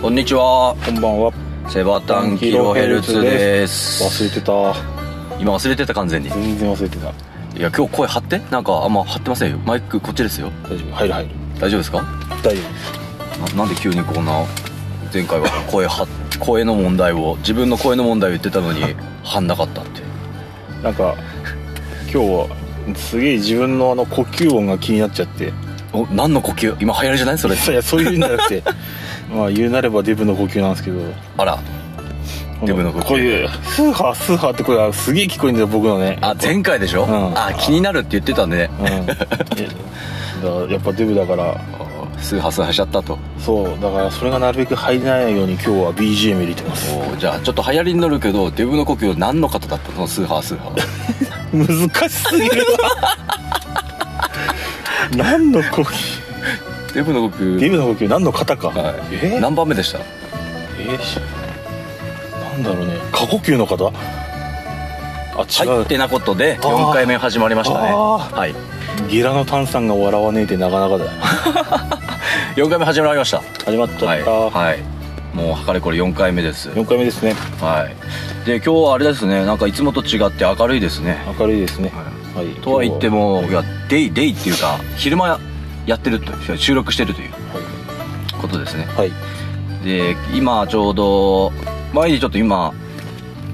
こんにちは。こんばんは。セバタンキロヘルツです。忘れてた。今忘れてた完全に。い全然忘れてた。や今日声張って？なんかあんま張ってませんよ。マイクこっちですよ。大丈夫。入る入る。大丈夫ですか？大丈ななんで急にこんな前回は声は声の問題を自分の声の問題を言ってたのに 張んなかったって。夫なんか今日はすげえ自分のあの呼吸音が気になっちゃって。お何の呼吸？今流行りじゃない？それ。いやそういうんじゃなくて まあ言うなればデブの呼吸なんですけど。あら。デブの呼吸。こういうスーハースーハーって声がすげえ聞こえるんだよ僕のね。あ前回でしょ、うん。あ気になるって言ってたね。うん。いやだからやっぱデブだから。スーハースーハーしちゃったと。そうだからそれがなるべく入らないように今日は BGM 入れてます。おじゃあちょっと流行りに乗るけどデブの呼吸何の方だったの？スーハースーハー 難しすぎるわ。何の呼吸？デブの呼吸デブの呼吸何の方か、はい。え？何番目でした？えーしなんだろうね。過呼吸の方？あ違う、はいってなことであー4回目始まりましたね。あはい。ゲラの炭酸が笑わねえってなかなかだよ。4回目始まりました。始まっちゃった、はい、はい、もうかれこれ4回目です。4回目ですね。はい。で今日はあれですね。なんかいつもと違って明るいですね。明るいですね。はい。とは言っても、もいやデイデイっていうか昼間やってるという収録してるということですね。はい、で今ちょうど前にちょっと今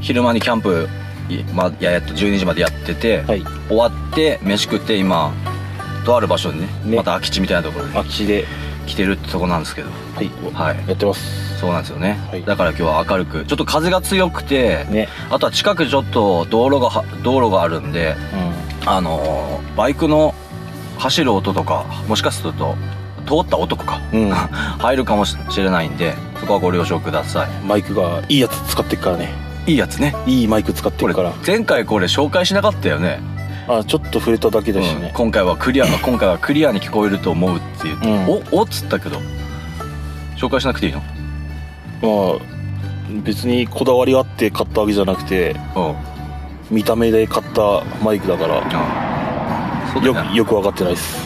昼間にキャンプいまあややっと12時までやってて、はい、終わって飯食って今とある場所にねね。また空き地みたいなところに空き地で。来てるってとこなんですけど。はい、はい。やってます。そうなんですよね、はい。だから今日は明るくちょっと風が強くて、ね。あとは近くちょっと道路がは道路があるんでうあのーバイクの走る音とかもしかすると通った音とかん、うん、入るかもしれないんでそこはご了承くださマイクがいいやつ使ってっからね。いいいやつね。いいマイク使ってこれるから前回これ紹介しなかったよね。あちょっと触れただけだしうんね、今回はクリア 今回はクリアに聞こえると思うって言って、うん。おおっつったけど紹介しなくていいの？まあ別にこだわりあって買ったわけじゃなくてうん。見た目で買ったマイクだから。あそうだよ。よよく分かってないです。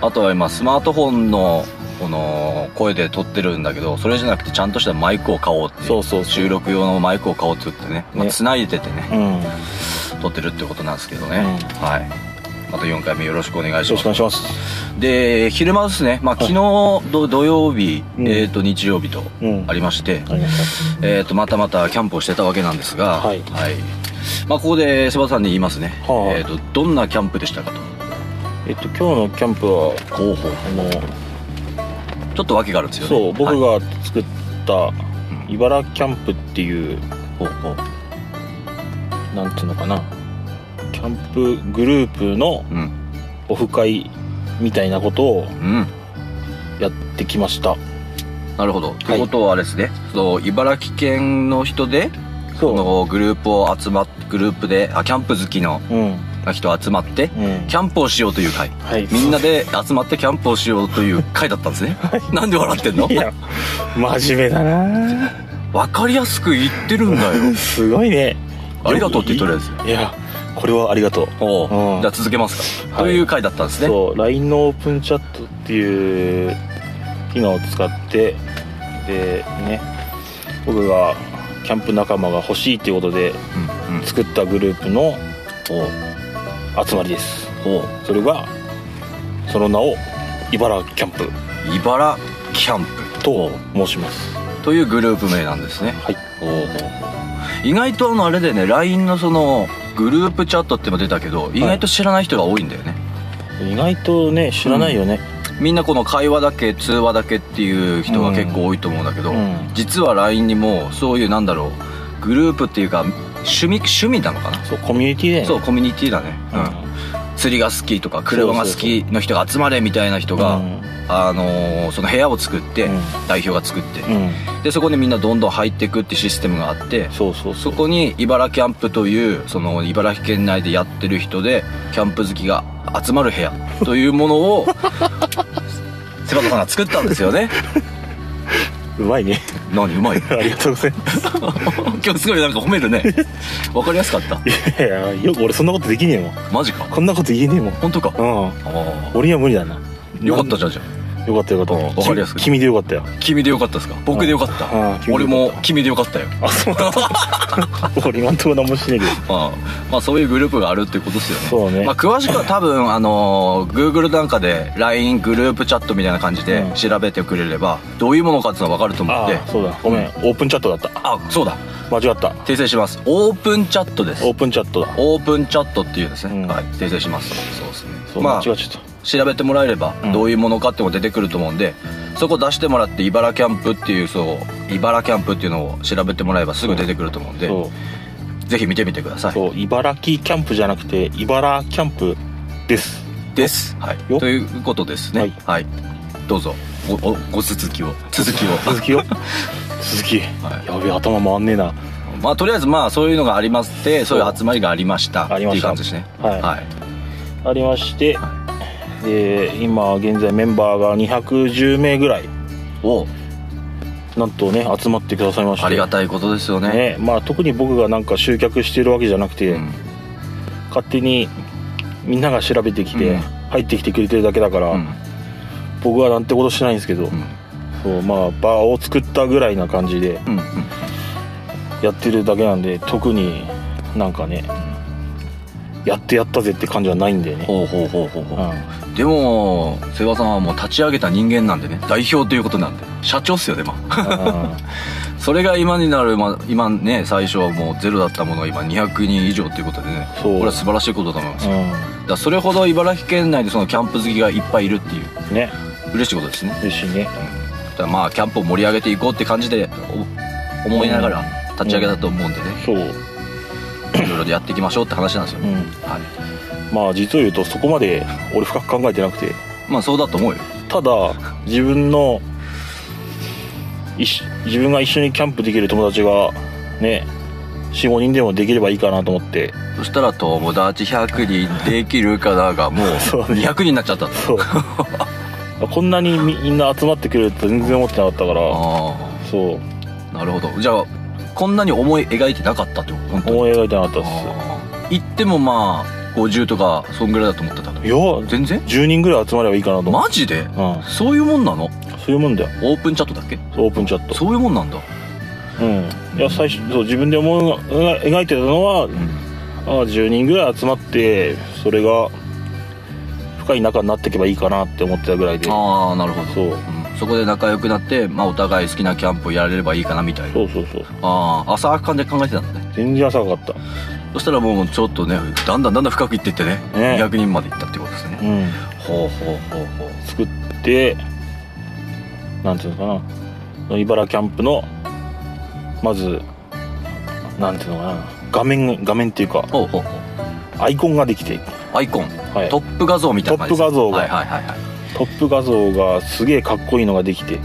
あとは今スマートフォンのこの声で撮ってるんだけどそれじゃなくてちゃんとしたマイクを買おうっていうそうそう収録用のマイクを買おうって言ってね。まあ、ね繋いでてねうん。よ撮ってるってことなんですけどね、うん。はい。また4回目よろしくお願いしろます。で昼間ですね。まあ昨日土土曜日、うん。えっ、と日曜日とうん。ありまして、ありましえっ、とまたまたキャンプをしてたわけなんですがはい。まあここでセバさんに言いますね、はあえっ、とどんなキャンプでしたかと。たえっと今日のキャンプはほうほうあのちょっと訳があるんですよね。そう僕はい。が作った茨城キャンプっていうほうほう。なんていうのかな。キャンプグループのうん。オフ会みたいなことをうん。やってきました。なるほど。とい。うことはあれですね、そう茨城県の人で、そこのグループを集まっグループで、あ、キャンプ好きのうん人集まって、うんキャンプをしようという会。はいみんなで集まってキャンプをしようという 会だったんですね。なんで笑ってんの？いや真面目だなわかりやすく言ってるんだよ。すごいねありがとうって言っとるやつ。いやこれはありがとうおううんじゃあ続けますか。はいという会だったんですね。そう LINE のオープンチャットっていう機能を使ってでね僕がキャンプ仲間が欲しいっていうことでうんうん。作ったグループのおう集まりです。それがその名を茨城キャンプ。茨キャンプと申します。というグループ名なんですね。はい。意外とあのあれでね LINE のそのグループチャットっても出たけど意外と知らない人が多いんだよね、意外とね知らないよね。みんなこの会話だけ通話だけっていう人が結構多いと思うんだけど、うん。実は LINE にもそういうなんだろうグループっていうか趣味趣味なのかな、そうコミュニティだよね。そうコミュニティだね、うん。うん。釣りが好きとか車が好きの人が集まれみたいな人が、うん。あのーその部屋を作って、うん。代表が作って、うん。でそこでみんなどんどん入っていくってシステムがあってそうそうそそうこに茨城キャンプというその茨城県内でやってる人でキャンプ好きが集まる部屋 というものをセバタさんが作ったんですよね。うまいね。何うまい ありがとうございます今日すごいなんか褒めるね。わかりやすかった。いやいやよく俺そんなことできねえもん。マジか。こんなこと言えねえもん。本当か？うん。ああ俺には無理だな。よかったじゃんじゃよかったよかったうんわかりやすく。き君でよかったよ。君でよかったですか？僕でよかった。うん。君でよかった。俺も君でよかったよ。あそう。なんだ俺今んとこ何もしないけど。まあ、まあそういうグループがあるってことですよね。そうね。まあ、詳しくは 多分あの Google なんかで LINE グループチャットみたいな感じでうん。調べてくれればどういうものかっていうのは分かると思うんでああそうだ。ごめん。オープンチャットだった。あそうだ間違った。訂正します。オープンチャットです。オープンチャットだ。オープンチャットっていうですね、うん。はい。訂正します。そうですね。そう、まあ間違っちゃっ調べてもらえればうん。どういうものかっていうのが出てくると思うんで、そこ出してもらって茨キャンプっていうそう茨キャンプっていうのを調べてもらえばすぐ出てくると思うんでぜひ見てみてください。そう茨城キャンプじゃなくて茨キャンプです。です。はい。よ。ということですね。ははい。い、どうぞ。ごごご続きを。続きを。続きよ 続き、はい。やべえ頭回んねえな。まあとりあえずまあそういうのがありましてそう。いう集まりがありました。っていうありました。感じですね。はい。はい、ありましてで今現在メンバーが210名ぐらい。お。なんとね集まってくださいまして。ありがたいことですよね。ね。まあ特に僕がなんか集客してるわけじゃなくて、うん。勝手にみんなが調べてきて、うん。入ってきてくれてるだけだから、うん。僕はなんてことしてないんですけど、うんそうまあ場を作ったぐらいな感じでうんやってるだけなんで特になんかねやってやったぜって感じはないんだよね、ほうほうほうほうほう。うん、でも瀬場さんはもう立ち上げた人間なんでね。代表ということなんで。社長っすよねまあそれが今になる、まあ、今ね最初はもうゼロだったものが今200人以上ということでね。そう。これは素晴らしいことだと思いますよ。うだからそれほど茨城県内でそのキャンプ好きがいっぱいいるっていう。んね。嬉しいことですね。嬉しいねだまあキャンプを盛り上げていこうって感じでお思いながら立ち上げたと思うんでね、そう、いろいろやっていきましょうって話なんですよね、うん、はい。まあ実を言うとそこまで俺深く考えてなくて。まあそうだと思うよ。ただ自分の自分が一緒にキャンプできる友達がね45人でもできればいいかなと思って。そしたら友達100人できるかながもう そうね。200人になっちゃったんだそうこんなにみんな集まってくれると全然思ってなかったからあそう。あなるほど。じゃあこんなに思い描いてなかったってこと本当に？思い描いてなかったっあー。行ってもまあ50とかそんぐらいだと思ってたいや全然？10人ぐらい集まればいいかなと。思マジで？うん。そういうもんなの？そういうもんだよ。オープンチャットだっけ？オープンチャット。そういうもんなんだ。うん。いや最初そう自分で思い描いてたのは、うん。あ10人ぐらい集まってそれが深い仲になっていけばいいかなって思ってたぐらいで。ああなるほど。そう。うん。そこで仲良くなって、まあ、お互い好きなキャンプをやれればいいかなみたいな。そうそうそう。ああ浅はか感じで考えてたんだね。全然浅かった。そしたらもうちょっとねだんだんだんだん深くいってってねね。200人までいったってことですね。うん。ほうほうほうほう。作ってなんていうのかな。茨キャンプのまずなんていうのかな。画面画面っていうかほうほうほう。アイコンができて、アイコン、はい、トップ画像みたいな感じ。トップ画像が。はいはいはいはい。トップ画像がすげえかっこいいのができて。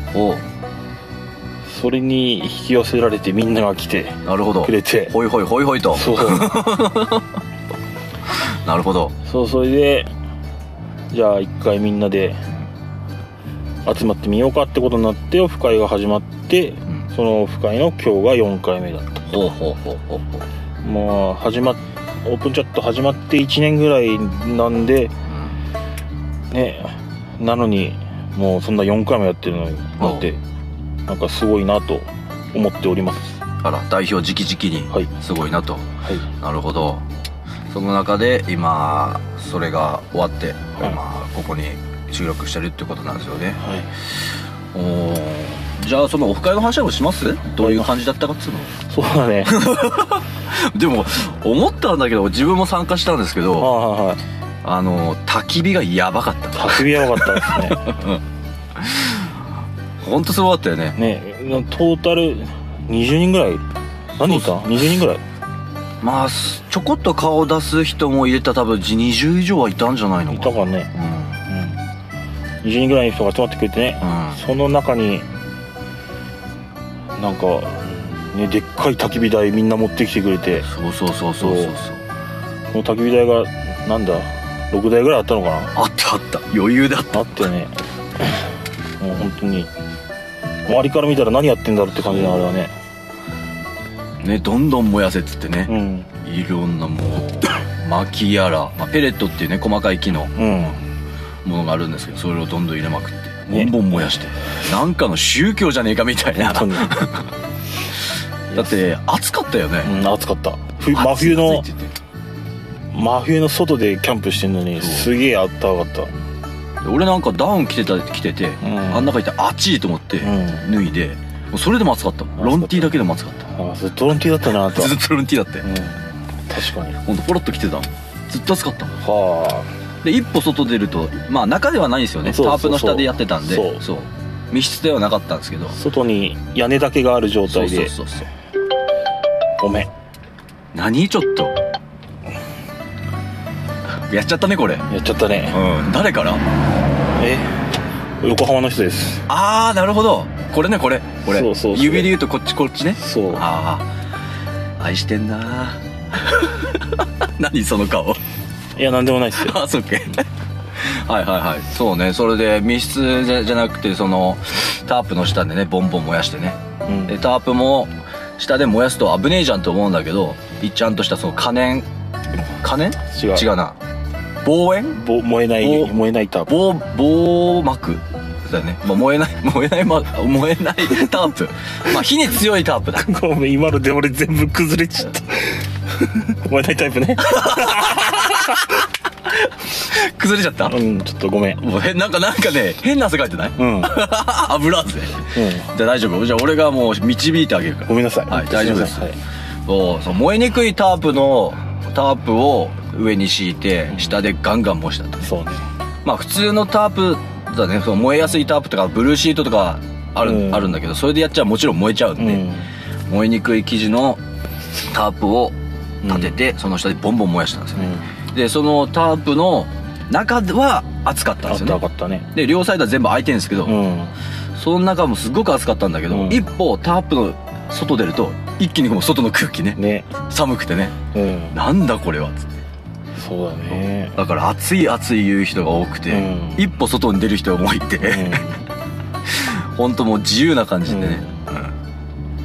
それに引き寄せられてみんなが来て。なるほど。くれて。ほいほいほいほいと。そう。なるほど。そうそれでじゃあ一回みんなで集まってみようかってことになってオフ会が始まってうん。そのオフ会の今日が4回目だった。ほうほうほうほうほう。もう始まっオープンチャット始まって1年ぐらいなんでねなのにもうそんな4回もやってるのになってなんかすごいなと思っております。あら代表直々にはい。すごいなと、はい。なるほど。その中で今それが終わって、はい。まあ、ここに収録してるってことなんですよね。はい。おーじゃあそのオフ会の話もします？どういう感じだったかっつうの？そうだね。でも思ったんだけど自分も参加したんですけはいどはいはい。あの焚き火がやばかった。焚き火やばかったですね。本当すごかったよね。ねトータル20人ぐらい？何人いた？20人ぐらい？まあすちょこっと顔出す人も入れたら多分20以上はいたんじゃないのいかたからね。うん。20人ぐらいの人が集まってくれてね。うん、うん、その中になんかねでっかい焚き火台みんな持ってきてくれて。そうそうそうそうそう。そう。その焚き火台がなんだ6台ぐらいあったのかな？あったあった。余裕だった。あってね。もう本当に周りから見たら何やってんだろうって感じなあれはね。ねどんどん燃やせっつってね。うん。いろんなもう 薪やら、まあ、ペレットっていうね細かい木のうん。ものがあるんですけどそれをどんどん入れまくってボンボン燃やして、なんかの宗教じゃねえかみたいな。だって暑かったよね、うん暑かった。ふ真冬の真冬の外でキャンプしてんのにすげえあったかかっ俺なんかダウン着てた着てて、ん。あん中いて暑いと思ってたうん。脱いで、もうそれでも暑かった。ロンティーだけでも暑かった。あそれトロンティーだったなと ずっとロンティーだって。うん。確かに。ほんとポロッと着てたずっと暑かったはで一歩外出るとまあ中ではないんですよね。タープの下でやってたんで。そう。そう。密室ではなかったんですけど。あ外に屋根だけがある状態で。そうそうそうごめん。何ちょっと。やっちゃったねこれ。やっちゃったね。うん。誰から？え？横浜の人です。ああなるほど。これねこれ。これ。そうそう指で言うとこっちこっちね。そう。ああ愛してんな 何その顔いやなんでもないっすよ。あそっけ。はいはいはい。そうね。それで密室じゃじゃなくてそのタープの下でねボンボン燃やしてね。うん。でタープも下で燃やすと危ねえじゃんと思うんだけどいちゃんとしたその可燃可燃？違う。違うな。防煙ぼ燃えないぼ燃えないタープ。防防膜？だよね、まあ、燃えない燃えない、ま、燃えないタープ。まあ火に強いタープだ。ごめん今ので俺全部崩れちゃった。燃えないタイプね 崩れちゃった？うんちょっとごめん。もうへなんかなんかね変な汗かいてない？うん。うん。油汗じゃあ大丈夫？じゃあ俺がもう導いてあげるから。ごめんなさい。はい大丈夫です。はい。そうそう燃えにくいタープのタープを上に敷いて下でガンガン燃したと。そうね。まあ普通のタープだね。その燃えやすいタープとかブルーシートとかある,、うん。あるんだけどそれでやっちゃもちろん燃えちゃうんで、うん。燃えにくい生地のタープを立てて、その下でボンボン燃やしたんですよね、でそのタープの中は暑かったんですよね。かったね。で両サイドは全部開いてるんですけど、うん。その中もすっごく暑かったんだけど、うん。一歩タープの外出ると一気にもう外の空気ねね。寒くてね。うん。なんだこれはつって。そうだね。だから暑い暑い言う人が多くて、うん。一歩外に出る人もいて、う 本当もう自由な感じでね、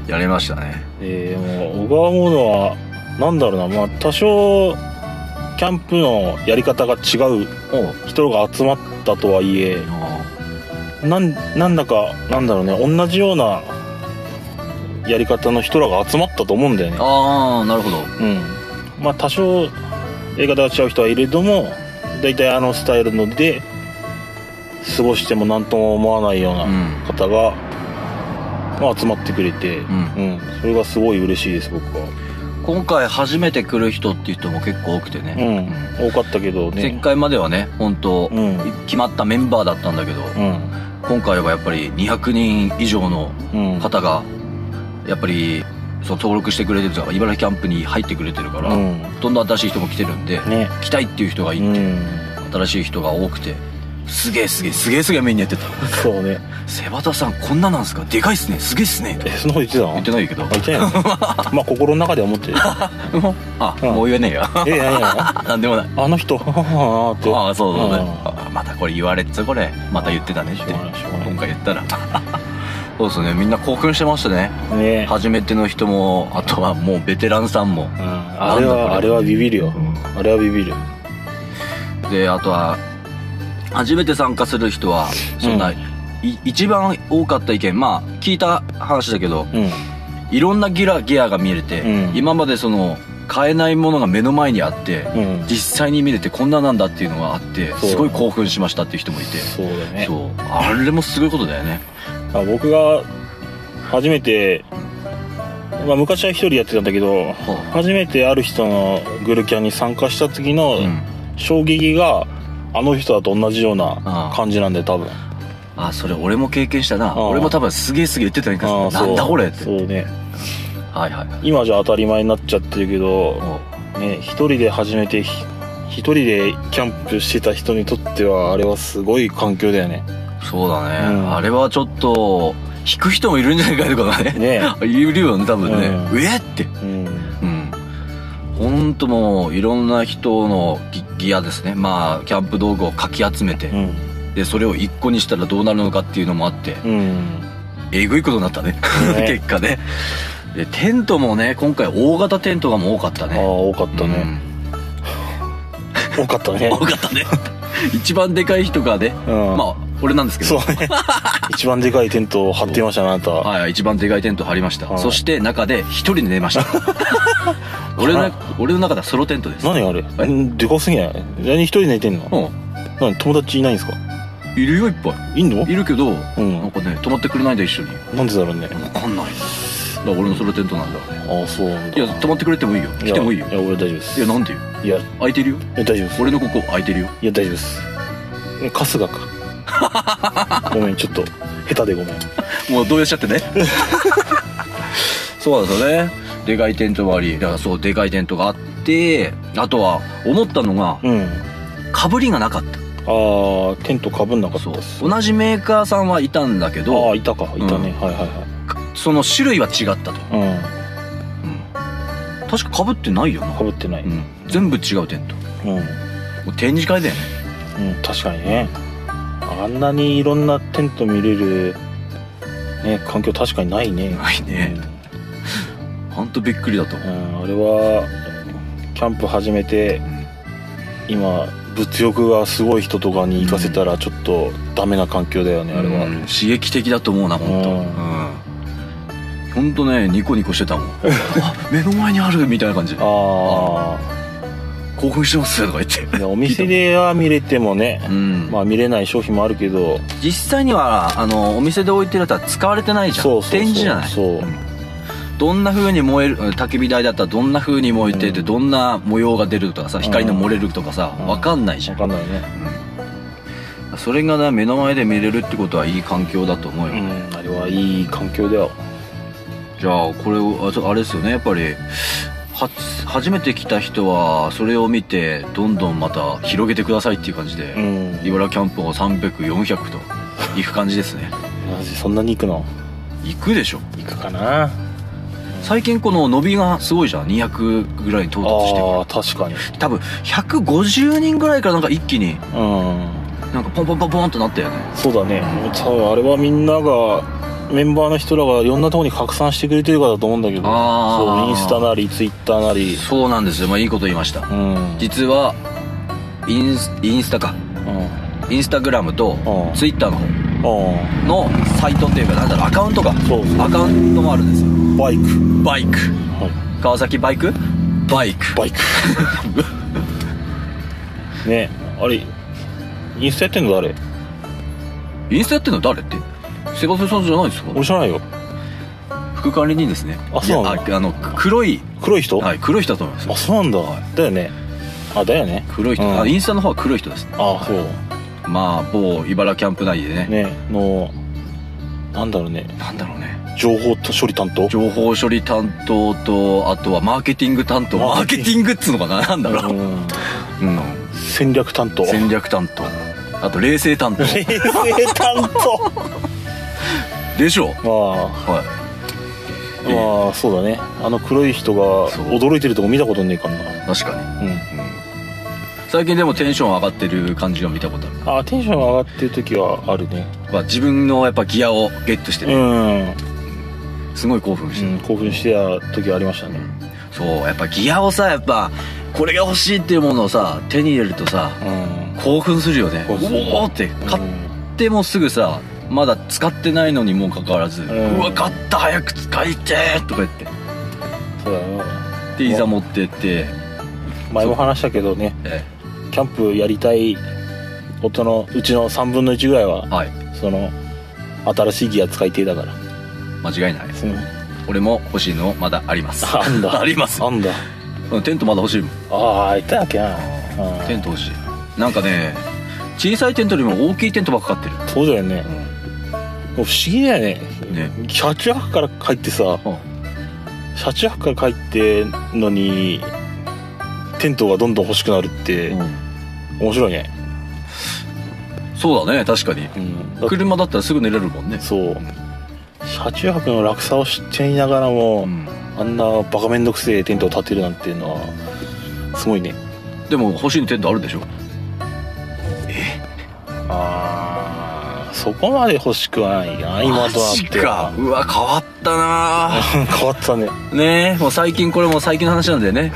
うん。やれましたね。んえー、もう小川モードはなんだろうな。まあ多少キャンプのやり方が違う人が集まったとはいえなんなんだかなんだろうね同じようなやり方の人らが集まったと思うんだよね。ああなるほど。うん。まあ多少やり方が違う人はいれども大体あのスタイルので過ごしても何とも思わないよううなん。方が、まあ、集まってくれて、ん。うん。それがすごい嬉しいです僕は今回初めて来る人っていう人も結構多くてうね、ん、多かったけど前ね回まではね本当、うん。決まったメンバーだったんだけど、うん。今回はやっぱり200人以上のうん。方がやっぱりその登録してくれてるとか茨城キャンプに入ってくれてるから、うん。ほとんど新しい人も来てるんで、ね。来たいっていう人がいて、うん。新しい人が多くてすげえすげえすげえすげえ目にやってた。そうね「瀬端さんこんななんすか？でかいっすね。すげえっすね」えそんなこと言ってたの？言ってないけど。あ言ってないの まあ心の中で思ってる。あ、うんもう言えねえやえいやいや。なんでもない。あの人。ははははって。ああそうそうねまたこれ言われっつこれ。また言ってたねって。今回言ったら。そうですね。みんな興奮してましたね。ね。初めての人もあとはもうベテランさんも。うん。あれはあれはビビるよ。あれはビビる。であとは初めて参加する人はそんな、うん。い一番多かった意見まあ聞いた話だけどうん。いろんなギラギアが見れて、うん。今までその買えないものが目の前にあって、うん。実際に見れてこんななんだっていうのがあってそう。すごい興奮しましたっていう人もいて。そうだね。そう。あれもすごいことだよね。あ僕が初めて、まあ、昔は一人やってたんだけど初めてある人のグルキャンに参加した時のうん。衝撃があの人だと同じような感じなんで多分。あそれ俺も経験したな。あ俺も多分すげえすげえ言ってたんああかなんだこれって。そうね。はいはい今じゃ当たり前になっちゃってるけどお。ね一人で初めてひ一人でキャンプしてた人にとってはあれはすごい環境だよね。そうだね、うん。あれはちょっと引く人もいるんじゃないかとかね。ね。いるよね多分ね、うん。えって。うん。うん。本当もういろんな人のギギアですね。まあキャンプ道具をかき集めて、うん。でそれを一個にしたらどうなるのかっていうのもあってうん。えぐいことになったね。ね。結果ね。でテントもね今回大型テントがもう多かったああね 多かったね、多かったね。うん多かったね。一番でかい人がね、うん。まあ俺なんですけど。そうね。一番でかいテントを張っていましたねあなた。はい一番でかいテント張りました、はいそして中で一人で寝ました俺の俺の中ではソロテントです。何あれ？でかすぎない？何一人で寝てんの？う何友達いないんですか？んいるよいっぱい。いんの？いるけど、うん。なんかね泊まってくれないんだ一緒に。なんでだろうね。分かんない。だから俺のソロテントなんだ。ああそうなんだ。いや泊まってくれてもいいよ。来てもいいよ。いや俺大丈夫です。いやなんでよいや。い空いてるよ？や大丈夫です。俺のここ空いてるよ？いや大丈夫です。え春日か。ごめんちょっと下手でごめん。もう動揺しちゃってね。そうなんですよねでかいテントがありだからそうでかいテントがあってあとは思ったのがうん。かぶりがなかった。ああテントかぶんなかったそう。です同じメーカーさんはいたんだけああどいたか。いたね、はいはいはい。その種類は違ったと、うん。うん、確かかぶってないよな、かぶってない、うん、全部違うテント。うん、もう展示会だよね。うん、確かにね。あんなにいろんなテント見れるね環境確かにないね。ないね。ほんとびっくりだと思う、うん、うん、あれはキャンプ始めて今物欲がすごい人とかに行かせたらちょっとダメな環境だよね、あれは、うん刺激的だと思うな本当うん。うん。ほんとねニコニコしてたもん。あ目の前にあるみたいな感じ。であ興奮してますとか言って。お店では見れてもね うん。まあ見れない商品もあるけど。実際にはあのお店で置いてるやつは使われてないじゃん。そうそうそう。展示じゃない。そうんどんな風に燃えるうん焚き火台だったらどんな風に燃えてて、うん。どんな模様が出るとかさ光の漏れるとかさ、うん。わかんないじゃん、わかんないね。うん。それがね目の前で見れるってことはいい環境だと思うよ、うんあれはいい環境だよ。じゃあこれをああれですよね。やっぱりは初めて来た人はそれを見てどんどんまた広げてくださいっていう感じで、うん。茨キャンプを300400と行く感じですね。そんなに行くの？行くでしょ。行くかな最近この伸びがすごいじゃん。200ぐらいに到達してああ確かに。多分150人ぐらいからなんか一気にうん。なんかポンポンポンポンとなったよね。そうだね。多分あれはみんながメンバーの人らがいろんなところに拡散してくれてるからだと思うんだけど。そうインスタなりツイッターなり。そうなんですよ。まあいいこと言いました。うん。実はインスインスタか。インスタグラムとうん。ツイッターの方。うんのサイトっていうかなんだろうアカウントがそうそう。アカウントもあるんですよ。バイク。バイク。はい。川崎バイク？バイク。バイク。ねあれインスタやってんの誰？インスタやってんの誰って？セバスさんじゃないですか？俺知らないよ。副管理人ですね。あそうなんだああの黒い。黒い人、はい黒い人だと思います。よあそうなんだ、だよね。あだよね。黒い人、うん。あインスタの方は黒い人ですあそうまあ某茨キャンプ内でね。ねのなんだろうね。なんだろうね。情報処理担当？情報処理担当とあとはマーケティング担当。マーケティングっつうのかな？なんだろう、うん。うん、戦略担当。戦略担当。あと冷静担当。冷静担でしょ？う当はまあまあそうだね。あの黒い人が驚いてるとこ見たことねえかな。い確かに、うんうん、最近でもテンション上がってる感じが見たことあるあテンション上がってる時はあるね。まあ自分のやっぱギアをゲットしてうね、ん、すごい興奮して。る、うん、興奮してた時ありましたね。そうやっぱギアをさやっぱこれが欲しいっていうものをさ手に入れるとさうん。興奮するよね。おおって買ってもすぐさまだ使ってないのにもかかわらず、うん。わ買った早く使いてーとか言って。そうだよでいざ持ってって。前も話したけどね。えキャンプやりたい音のうちの3分の1ぐらいはえはい。その新しいギア使いてえだから。間違いない。その俺も欲しいのまだあります。あんだ。あります。あんだ。うんテントまだ欲しいもん。ああいたっけな。うんテント欲しい。なんかね小さいテントよりも大きいテントばっかかってる、そうだよね。もう不思議だよね。ね。車中泊から帰ってさうん。車中泊から帰ってんのにテントがどんどん欲しくなるって面白いね。そうだね確かに。うん。だ車だったらすぐ寝れるもんね。そう。車中泊の楽さを知っていながらも、うん。あんなバカめんどくせえテントを建てるなんていうのはすごいね。でも欲しいテントあるでしょ？あーそこまで欲しくはないな今となマジっては。か。うわ変わったな。変わったね。ねえもう最近これもう最近の話なんだよね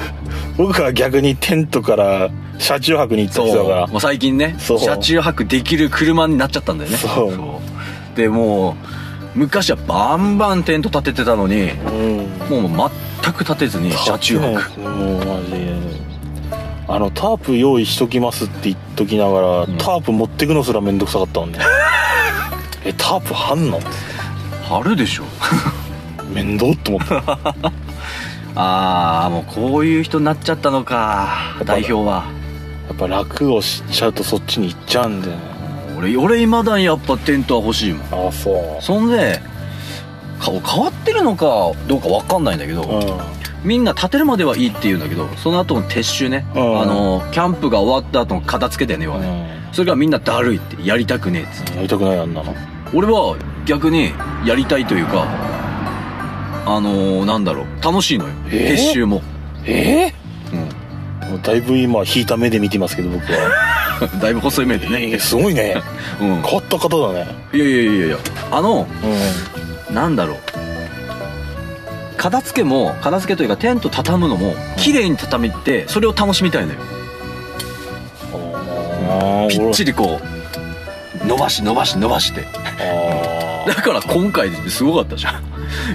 僕は逆にテントから車中泊に行った人だかもう最近ね車中泊できる車になっちゃったんだよね。そう。でもう昔はバンバンテント立ててたのにうん。もう全く立てずに車中泊。もうマジで。あのタープ用意しときますって言っときながら、ん。タープ持ってくのすらめんどくさかったもんね。えタープ貼んの？あるでしょ。面倒って思ったああもうこういう人になっちゃったのかぱ代表は。やっぱ楽をしちゃうとそっちに行っちゃうんだよね。俺俺いまだにやっぱテントは欲しいもん。ああそう。そんでか変わってるのかどうか分かんないんだけど、うん。みんな立てるまではいいって言うんだけどその後の撤収ね、うん。あのキャンプが終わった後の片付けだよね。要はね、それがみんなだるいってやりたくねえっつって。やりたくないあんなの。俺は逆にやりたいというかあのー、なんだろう。楽しいのよ、えー？撤収も、えうん。だいぶ今引いた目で見てますけど僕は。だいぶ細い目でね、えすごいね。うん、変わった方だね。いやいやいやいや。あのうなんだろう。片付けも片付けというかテント畳むのも綺麗に畳ってそれを楽しみたいのよ。んあぴっちりこう伸ばし伸ばし伸ばして。あだから今回すごかったじゃん。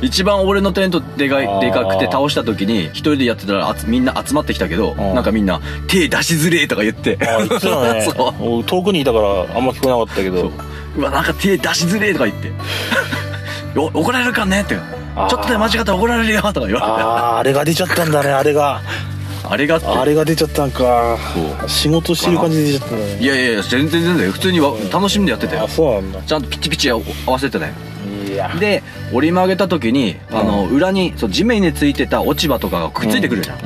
一番俺のテントでかいでかくて倒した時に一人でやってたらあつみんな集まってきたけどん。なんかみんな手出しづれーとか言って。あ言ってたね。そう。俺遠くにいたからあんま聞こえなかったけど。う。わなんか手出しづれーとか言って。お怒られるかねって。ちょっとで間違ったら怒られるよとか言われて。あああれが出ちゃったんだねあれがあれがあれが出ちゃったんか。仕事してる感じで出ちゃったんだね。いやいや全然全然普通にわ楽しんでやってたあよそうなんだ。ちゃんとピチピチ合わせてたよで折り曲げた時にあの裏にそう地面についてた落ち葉とかがくっついてくるじゃん、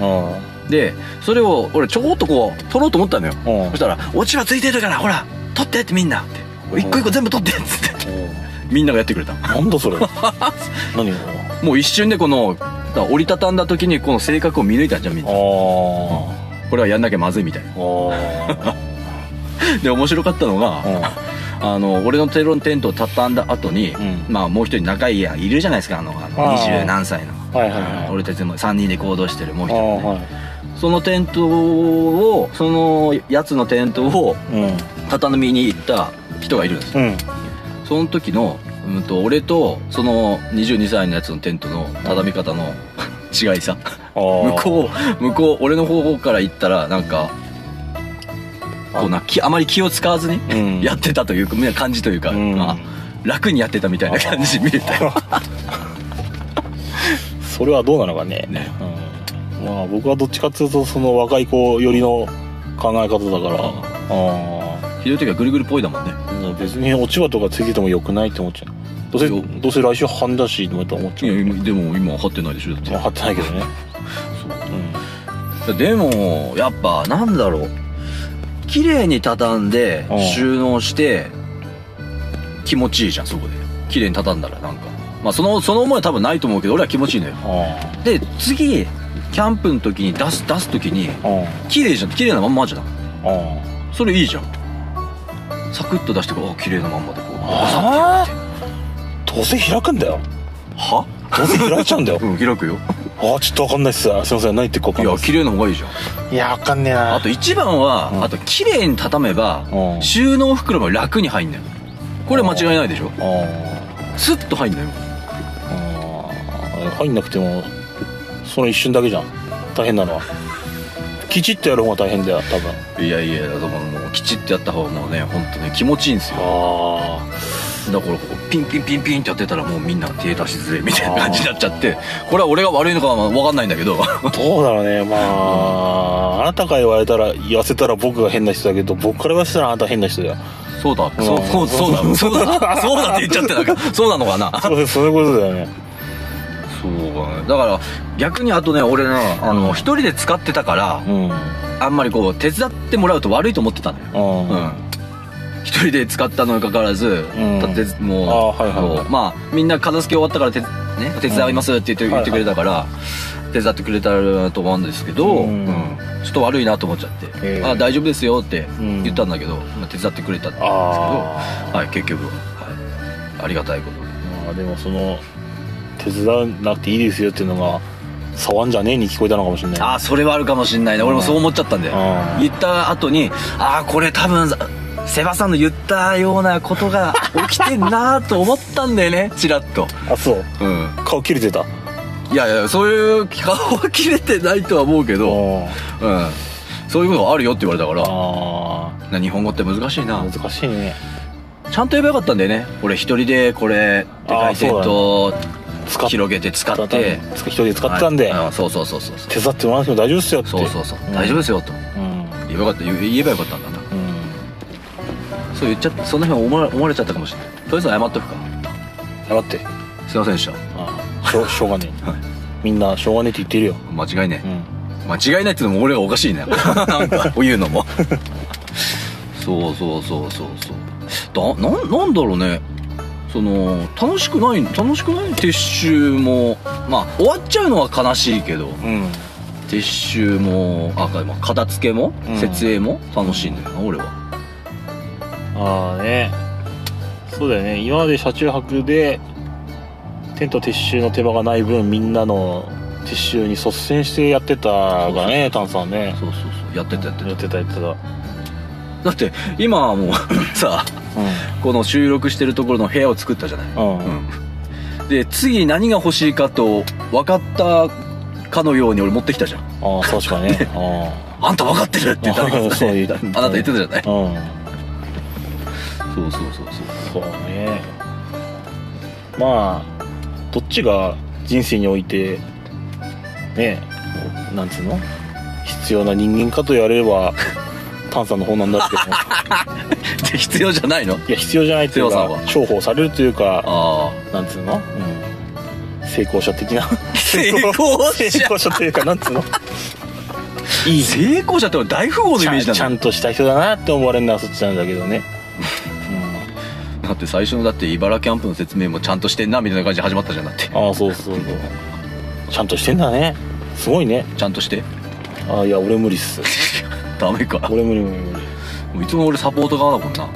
うん。でそれを俺ちょこっとこう取ろうと思ったのよ、うん。そしたら「落ち葉ついてるからほら取ってってみんな」って「一個一個全部取って」っつって。みんながやってくれた。なんだそれ。何が？もう一瞬でこのだ折りたたんだ時にこの性格を見抜いたじゃんみんあなこれはやんなきゃまずいみたいな。で面白かったのが、あの俺のテロンテントを畳んだ後に、うん。まあもう一人仲いいやいるじゃないですかあのあの何歳の、はいはいはい。俺たちも3人で行動してるもう一人、ね。はい。そのテントをそのやつのテントをうん。畳みに行った人がいるんです。ようん。その時の、うん、と俺とその22歳のやつのテントの畳み方の違いさ。向向こう向こう俺の方から行ったらなんかこうなきあまり気を使わずにうん。やってたというかみんな感じというか、うん。まあ楽にやってたみたいな感じに見えたよそれはどうなのかね。ね。うん、まあ僕はどっちかっていうとその若い子寄りの考え方だから。あひどい時はぐるぐるっぽいだもんね。あ別に落ち葉とかついててもよくないって思っちゃうどうせよどうせ来週半だしと思っちゃういや今でも今は張ってないでしょだって。まあ貼ってないけどね。でもやっぱなんだろう。綺麗に畳んでうん収納して気持ちいいじゃんそこで。綺麗に畳んだらなんか。まあそのその思いは多分ないと思うけど俺は気持ちいいのよ。あで次キャンプの時に出す出す時に綺麗じゃん綺麗なまんまじゃん。それいいじゃん。サクッと出してこうあ綺麗なまんまでこう。あどうせ開くんだよ。は？どうせ開いちゃうんだよ。うん開くよ。ああちょっとわかんないっす。すいません何言ってるかわかんないっす。いや綺麗な方がいいじゃん。いやわかんねえな。あと一番は、うん。あと綺麗に畳めば、うん。収納袋も楽に入んだよこれ間違いないでしょ？あスッと入んだよあああ入んなくてもその一瞬だけじゃん。大変なのは。きちっとやる方が大変だよ多分。いやいやだからもうきちっとやった方がもうね本当ね気持ちいいんですよ。あだからこうピンピンピンピンってやってたらもうみんな手出しづれみたいな感じになっちゃってこれは俺が悪いのかは分かんないんだけど。あどうだろうね。まあ、あなたから言われたら言わせたら僕が変な人だけど僕から言わせたらあなた変な人だよ。そうだ。そうそうそうだ。そうだ。そうだって言っちゃってなんかそうなのかな？そうそういうことだよね。そうだね。だから逆にあとね俺ねあの一人で使ってたからうん。あんまりこう手伝ってもらうと悪いと思ってたのよ。うん。うん一人で使ったのにかかわらず、ん。だってもうあはいはいまあみんな片付け終わったから手,、ね、手伝いますって言って,、うん言ってくれたから、手伝ってくれたらと思うんですけど、うん。うん。ちょっと悪いなと思っちゃって「ええ。あ大丈夫ですよ」ってうん。言ったんだけど、まあ、手伝ってくれたんですけどあはい結局、はい、ありがたいことまあでもその手伝わなくていいですよっていうのが触んじゃねえに聞こえたのかもしれない。ああそれはあるかもしんないね。俺もそう思っちゃったんだよ。うん。言った後にああこれ多分セバさんの言ったようなことが起きてんなと思ったんだよね。チラッと。あそう。うん。顔切れてた？いやいやそういう顔は切れてないとは思うけど。うん。そういうことがあるよって言われたから。あな日本語って難しいな。あ難しいね。ちゃんと言えばよかったんだよね。俺一人でこれって書いてあーと使っ広げて使って。て一人で使ってたんで、はい。あそうそうそうそうそう。手伝ってもらわなくても大丈夫っすよって。そうそうそう、ん大丈夫ですよと。うん。言えばよかった。言え言えばよかったんだそう言っちゃってそんなふうに思わ思われちゃったかもしれない。とりあえず謝っとくか。謝って。すいませんでした。ああ。しょうしょうがねえ、はい。みんなしょうがねえって言ってるよ。間違いねうん。間違いないっていうのも俺がおかしいね。なんか言うのも。そうそうそうそうそう。だなんなんだろうね。その楽しくない楽しくない？撤収もまあ終わっちゃうのは悲しいけど。うん。撤収もあまあ片付けも、うん。設営も楽しいんだよな俺はああね。そうだよね。今まで車中泊でテント撤収の手間がない分みんなの撤収に率先してやってたがね炭酸ね。そうそうそう。やってたやってた。やってたやってた。だって今はもう さうこの収録してるところの部屋を作ったじゃない、んうん、うん、で次何が欲しいかと分かったかのように俺持ってきたじゃん。ああ確かにね。ああんた分かってるって誰かがそうあなた言ってたじゃない。あうんそうそうそうそう。そうね。まあどっちが人生においてねなんつうの？必要な人間かと言われれば 炭酸の方なんだけど。で必要じゃないの？いや必要じゃないというか重宝されるというかあなんつうの、うん、成功者的な。成功者。成功者というかなんつうの？いい。あ成功者って大富豪のイメージちゃんとした人だなって思われるのはそっちなんだけどね、だって最初のだって茨キャンプの説明もちゃんとしてんなみたいな感じで始まったじゃんだって。うん、ああそうそうそう。ちゃんとしてんだね。すごいね。ちゃんとして。ああいや俺無理っす。ダメか。俺無理無理無理。もういつも俺サポート側だもんな。うん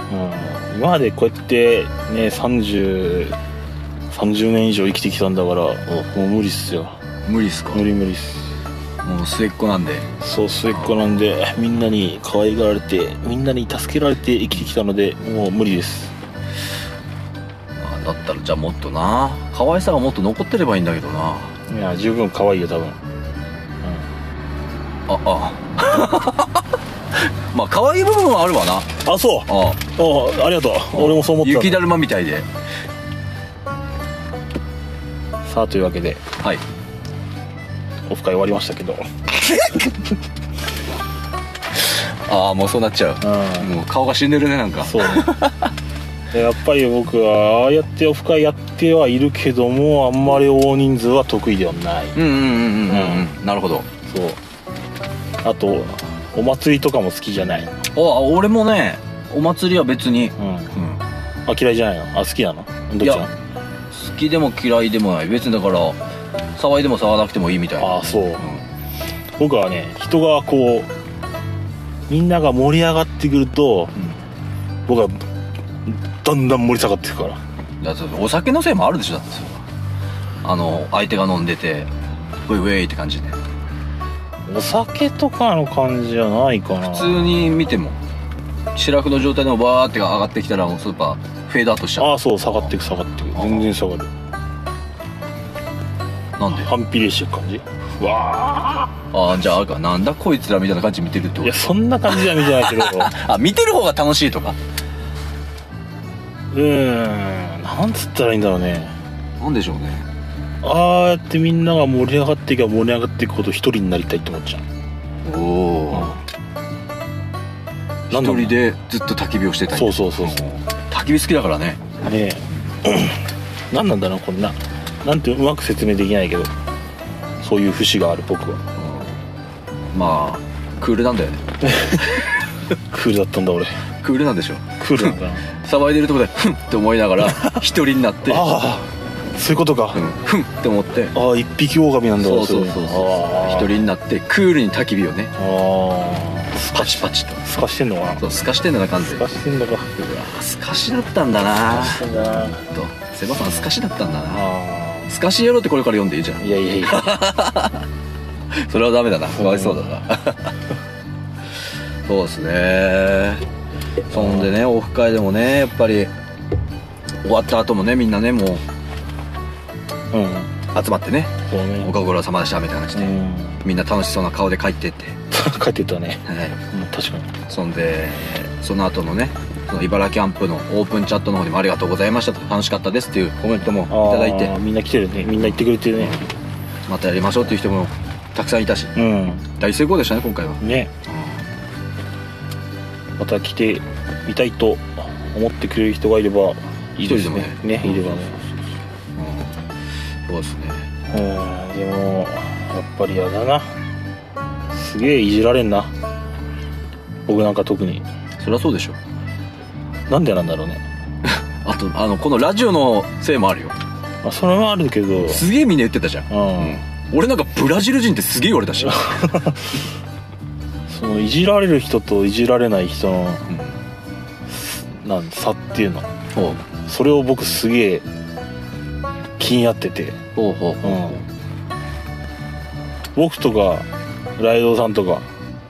今までこうやってね3030年以上生きてきたんだからもう無理っすよ。無理っすか？無理無理っす。もう末っ子なんで。そう末っ子なんでみんなに可愛がられてみんなに助けられて生きてきたのでもう無理ですあだったらじゃあもっとな。可愛さがもっと残ってればいいんだけどな。いや十分可愛いよ多分。ああ。まあ可愛い部分はあるわな。あそう。ああ。ありがとう。俺もそう思った。雪だるまみたいで。さあというわけで。はい。オフ会終わりましたけど。ああもうそうなっちゃう。うん。もう顔が死んでるねなんか。そうね。で やっぱり僕はああやってオフ会やってはいるけどもあんまり大人数は得意ではない。うんうんうんうんうん。うん。なるほど。そう。あとお祭りとかも好きじゃない。あ俺もねお祭りは別に、うん。うん、あ嫌いじゃないの？あ好きなの？どっちなの？好きでも嫌いでもない。別にだから騒いでも騒がなくてもいいみたいな。ああそう。うん。僕はね人がこうみんなが盛り上がってくると僕はだんだん盛り下がっていくから。だってお酒のせいもあるでしょだってそれは。あの相手が飲んでてウェイウェイって感じで。お酒とかの感じじゃないかな。普通に見ても白くの状態でもバーって上がってきたらスーパーフェードアウトしちゃう。ああそう下がっていく下がっていく全然下がる。なんで？反比例していく感じ？うわああじゃああるか。なんだこいつらみたいな感じで見てるってーいやことそんな感じは見てないけど。あ見てる方が楽しいとかうーん。なんつったらいいんだろうね。なんでしょうね。ああやってみんなが盛り上がっていけば盛り上がっていくほど一人になりたいって思っちゃう。おお一なんだろう。人でずっと焚き火をしてたい。そうそうそう。そう焚き火好きだからね。ねえ。何なんだろうこんな。なんてうまく説明できないけど。そういう節がある僕は。まあクールなんだよね。クールだったんだ俺。クールなんでしょクール騒いでるとこでふんって思いながら 一人になって。ああそういうことか、うんふんって思って。ああ一匹狼なんだ。そうそうそうそう。一人になってクールに焚き火をね。ああ。パチパチと。すかしてんのかな。そうすかしてんだな完全に。すかしてんのか。うわすかしだったんだな。してんだな。と。セバさんすかしだったんだな。あスカシ野郎ってこれから読んでいい？じゃんいやいやいや。それはダメだな。かわいそうだな。そうで すねそんでねオフ会でもねやっぱり終わった後もねみんなねもううん。集まってねそうね。おかごろ様でしたみたいな感じで、うん。みんな楽しそうな顔で帰ってって、帰ってったね。はい、うん確かに。そんでその後のねその茨城キャンプのオープンチャットの方にもありがとうございましたと。楽しかったですっていうコメントもいただいて。みんな来てるね。みんな言ってくれてるね。またやりましょうっていう人もたくさんいたし。うん。大成功でしたね今回は、ねまた来てみたいと思ってくれる人がいればいいですね。ね。ねいれば。ねうん。そうですねう。ん。でもやっぱりやだな。すげえいじられんな。僕なんか特に。そりゃそうでしょ。なんでなんだろうね。あとあのこのラジオのせいもあるよ。まあそれはあるけど。すげえみんな言ってたじゃん、うん。俺なんかブラジル人ってすげえ言われたし、そのいじられる人といじられない人のうん。なん差っていうの。それを僕すげえ気になってて。ほうほうほう、う。ん。僕とかライドウさんとか。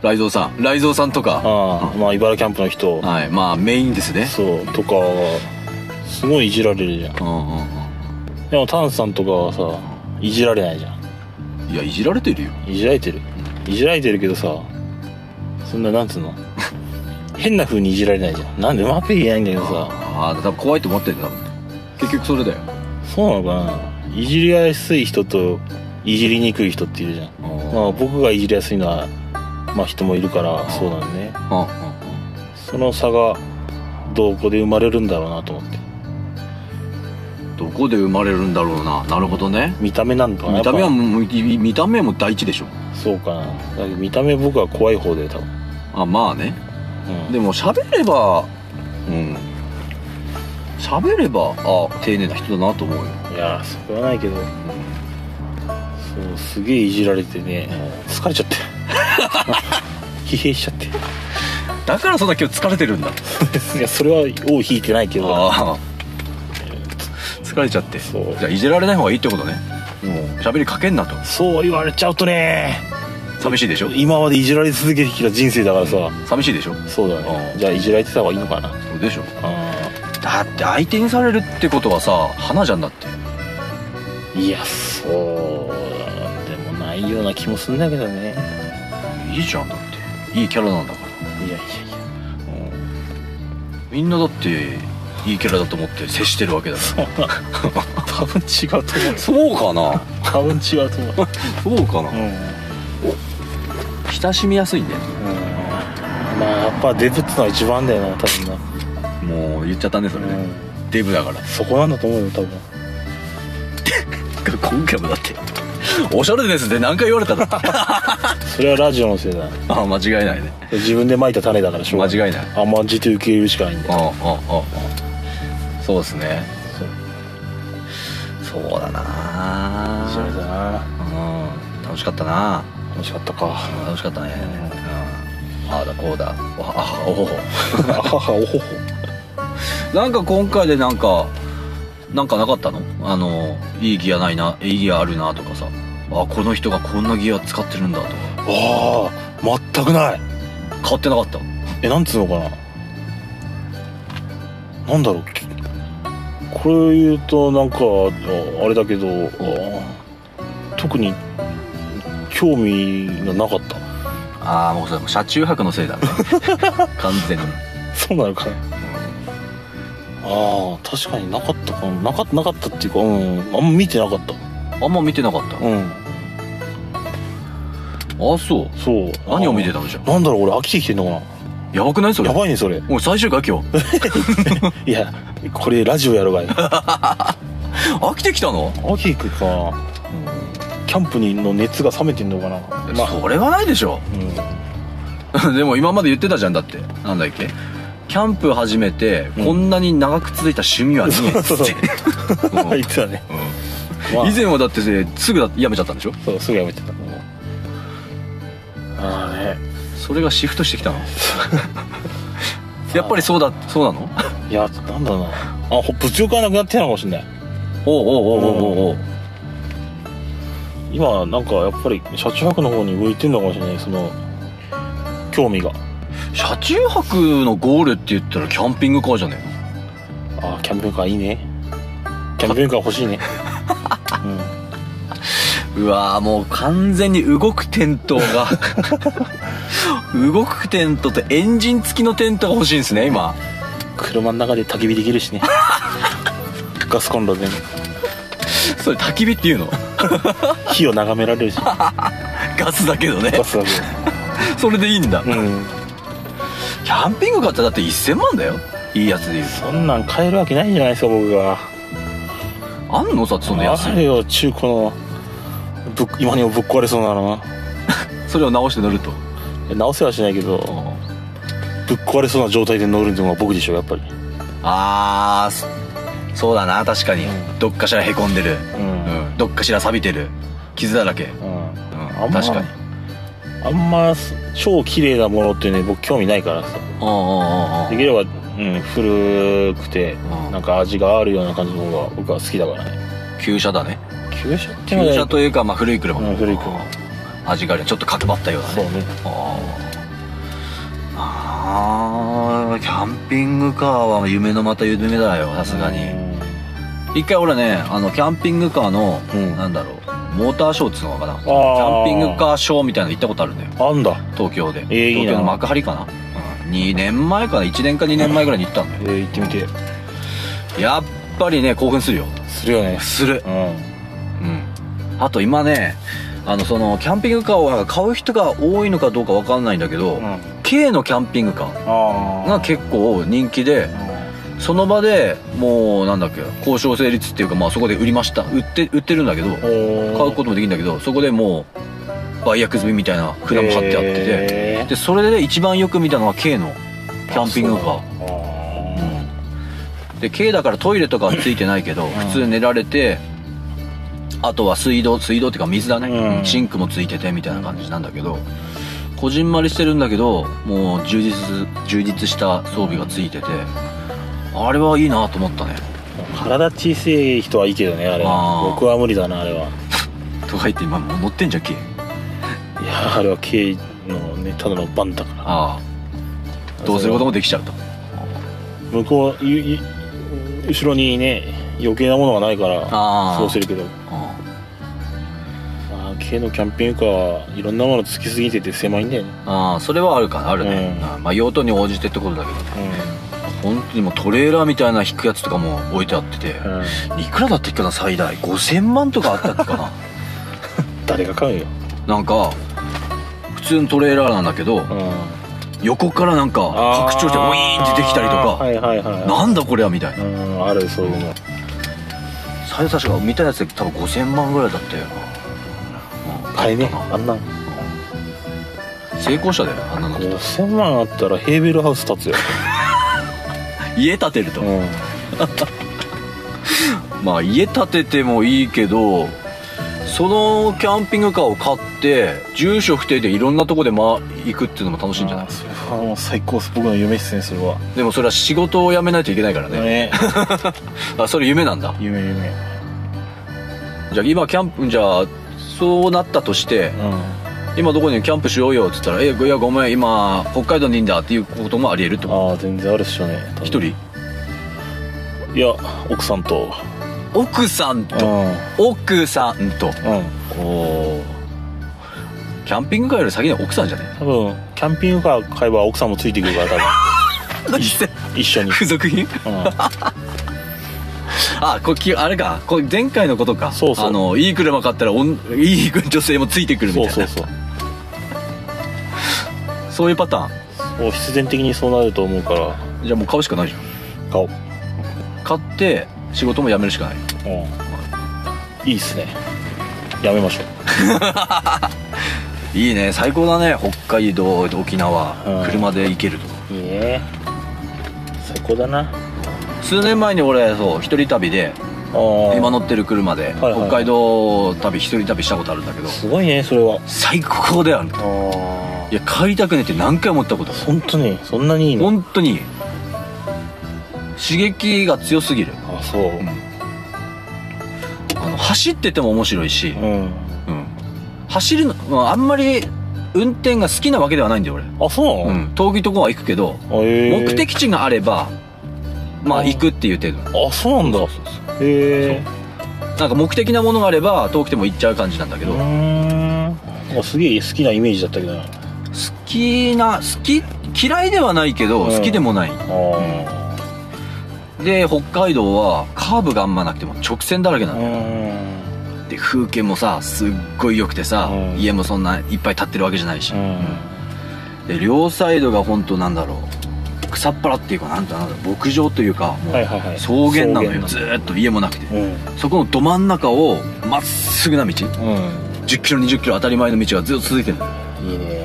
ライゾーさん。ライゾーさんとか。ああまあ茨城キャンプの人。はい。まあメインですね。そうとかはすごいいじられるじゃん。うんうんうんでもタンさんとかはさいじられないじゃん。いやいじられてるよ。いじられてる。いじられてるけどさそんななんつうの？変な風にいじられないじゃん。なんでうまく言えないんだけどさああ多分怖いと思ってんだよ結局それだよ。そうなのかな？いじりやすい人といじりにくい人っているじゃん。まあ僕がいじりやすいのはまあ人もいるからそうなんね。その差がどこで生まれるんだろうなと思って。どこで生まれるんだろうな。なるほどね。見た目なんかな？見た目は見見た目はもう第一でしょ。ぱそうかな。だけど見た目僕は怖い方で多分あまあね。うん。でも喋ればうん。喋ればあ丁寧な人だなと思うよ。いやそれはないけど。そうすげえいじられてね。疲れちゃって。疲弊しちゃって。だからそんな今日疲れてるんだ。いやそれは尾を引いてないけど。疲れちゃって。じゃあいじられない方がいいってことね。もう喋りかけんなと。そう言われちゃうとね寂しいでしょ？今までいじられ続けてきた人生だからさ。寂しいでしょ？そうだね。じゃあいじられてた方がいいのかな。そうでしょ。あだって相手にされるってことはさ花じゃんだって。ーいやそうでもないような気もするんだけどね。いいじゃんだって。いいキャラなんだから。いやいやいや。みんなだっていいキャラだと思って接してるわけだか 多分違うと思う。らそうかな？多分違うと思う。そうかな？うん、うん、親しみやすいんだよまあやっぱデブってのは一番だよな多分な。もう言っちゃったねそれね、デブだから。そこなんだと思うよ多分。今回もだって。おしゃれですって何回言われたの？それはラジオのせいだ。あ間違いないね。自分で撒いた種だからしょうが間違いない。甘んじて受け入れるしかないんだあよあああそうですね。そう。そうだな。それだな。うん。楽しかったな楽しかったか。うん楽しかったね。うん。ああだこうだ。あおほほあははおほほ。なんか今回でなんかなんかなかったの？あのいいギアないないいギアあるなとかさ。あこの人がこんなギア使ってるんだとか。ああ全くない。変わってなかった。えなんつうのかな？なんだろう。きこれ言うとなんかああれだけどあ特に興味がなかった？ああもうそれ車中泊のせいだね。完全に。そうなのか。なああ確かになかったかななかなかったっていうかうん。あんま見てなかった。あんま見てなかった。うん。あそう。そう。何を見てたたのじゃ？んなんだろう俺飽きてきてんのかやばくない？それ。なやばいねそれ。もう最終回今日。いやこれラジオやろがい 飽きてきたの、飽きてくか。なキャンプにの熱が冷めてんのかな。まあそれはないでしょ。うん。でも今まで言ってたじゃんだって。なんだっけキャンプ始めて、うんこんなに長く続いた趣味はねえっつって うん。言ってたね、うん。まあ。以前はだってせすぐだやめちゃったんでしょ？そうすぐやめてた。ああね。それがシフトしてきたの？やっぱりそうだそうなの？いやなんだろうな。あほ物欲がなくなってたのかもしれない。おうおうおうおうおうおう今なんかやっぱり車中泊の方に向いてんのかもしれないその興味が。車中泊のゴールって言ったらキャンピングカーじゃねえの？あーキャンピングカーいいね。キャンピングカー欲しいね。うわーもう完全に動くテントが。動くテントとエンジン付きのテントが欲しいんですね今。車の中で焚き火できるしね。ガスコンロでね。それ焚き火っていうの？火を眺められるし。ガスだけどね。ガスだけ それでいいんだ。うん。キャンピングカーってだって1000万だよ。いいやつで言う。そんなん買えるわけないんじゃないですか僕がとあんのさその安いあれよ中古の。ぶっ今にもぶっ壊れそうなの。それを直して乗ると。直せはしないけど。ぶっ壊れそうな状態で乗るのが僕でしょやっぱり。あーそそうだな確かに、うん。どっかしらへこんでる、うん。うん、どっかしら錆びてる。傷だらけ、うん。うん。確かに。あんま超綺麗なものってね僕興味ないからさ。うんうんうんうん。できれば、うん、古くてうん。なんか味があるような感じの方が僕は好きだからね。旧車だね。旧車って旧車というかまあ古い車、うん古い車。味がある。ちょっと角張ったようなね。そうね。あーあーキャンピングカーは夢のまた夢だよさすがに一回俺ねあのキャンピングカーの、うん。なんだろうモーターショーっつうのかな。キー。ャンピングカーショーみたいなの行ったことあるんだよ。あんだ。東京で、えー東京の幕張かな、うん、2年前かな？1年か2年前ぐらいに行ったんだよ、えー、行ってみて。やっぱりね興奮するよ。するよね。する。うん。うん。あと今ねあのそのキャンピングカーを買う人が多いのかどうかわかんないんだけど、うん。K のキャンピングカーあが結構人気でその場でもうなんだっけ交渉成立っていうかまあそこで売りました。売って売ってるんだけど買うこともできるんだけどそこでもう売約済みみたいな札も貼ってあってててでそれで一番よく見たのは K のキャンピングカー。で K だからトイレとかはついてないけど、ん。普通寝られてあとは水道水道っていうか水だね、うん。シンクもついててみたいな感じなんだけどこじんまりしてるんだけどもう充実充実した装備がついててあれはいいなと思ったね。体小さい人はいいけどねあれ。あー。僕は無理だなあれは。とか言って今もう乗ってんじゃん K いやあれは軽のねただのバンだからああ。どうすることもできちゃうと。向こうゆゆ後ろにね余計なものがないからああそうするけど。あまあ軽のキャンピングカー。はいろんなものつきすぎてて狭いんだよねあああそれはあるかなあるね、うんあまあ用途に応じてってことだけど本当にもうトレーラーみたいな引くやつとかも置いてあってて、うん、いくらだったっけな最大？5000万とかあったっけかな？誰が買うよ、なんか普通のトレーラーなんだけどうん、横からなんか拡張してウィーンって出てきたりとか、はいはいはいなんだこれはみたいな。うんあるそういうの。最初確か見たやつで多分5000万ぐらいだったよ。な、うん買えねあんな。成功しただよあんなの。5000万あったらヘーベルハウス建つよ、家建てると、うん、まあ家建ててもいいけどそのキャンピングカーを買って住所不定でいろんなとこで、ま、行くっていうのも楽しいんじゃない？あそれはもう最高です。僕の夢っすねそれは。でもそれは仕事を辞めないといけないからね、ね。あそれ夢なんだ。夢夢。じゃあ今キャンプじゃあそうなったとしてうん今どこにキャンプしようよって言ったら「えいやごめん今北海道にいんだ」っていうこともありえるってこああ全然あるっしょね。と一人？いや奥さんと。奥さんうん。と奥さんと？うん。おおキャンピングカーより先に奥さんじゃね？多分キャンピングカー買えば奥さんもついてくるから多分。一緒に、付属品？うん、あこれきあれか。これ前回のことか。そうそう。あのいい車買ったらおん いい女性もついてくるみたいな。そうそうそうそういうパターン？そう必然的にそうなると思うから。じゃあもう買うしかないじゃん。買おう、買って仕事も辞めるしかない。うん、いいっすね。やめましょ いいね。最高だね。北海道沖縄、うん。車で行けると。ういいね。最高だな。数年前に俺そう一人旅でああ今乗ってる車ではいはい。北海道旅一人旅したことあるんだけど。すごいねそれは。最高だよあいや帰りたくねって何回も思ったこと本当に？そんなにいいの？本当に刺激が強すぎる。あそう。うん。あの走ってても面白いし、うん。うん、走るの、まあ、あんまり運転が好きなわけではないんだよ俺。あそうなの、うん。遠いとこは行くけどへー目的地があればまああ。行くっていう程度。あそうなんだ。へえ。なんか目的なものがあれば遠くても行っちゃう感じなんだけど、うん。なんかすげえ好きなイメージだったけどなきな好き嫌いではないけど、うん。好きでもない。あで北海道はカーブがあんまなくても直線だらけなあうのよ、ん。で風景もさすっごい良くてさ、うん。家もそんないっぱい建ってるわけじゃないし、うん。で両サイドが本当なんだろう草っぱらっていうかなんてなんだろう牧場というかもうはいはいはい。草原なのよ、草ずーっと家もなくて。うん。そこのど真ん中をまっすぐな道。1うん。0キロ2 0キロ当たり前の道がずっと続いてるの。いいね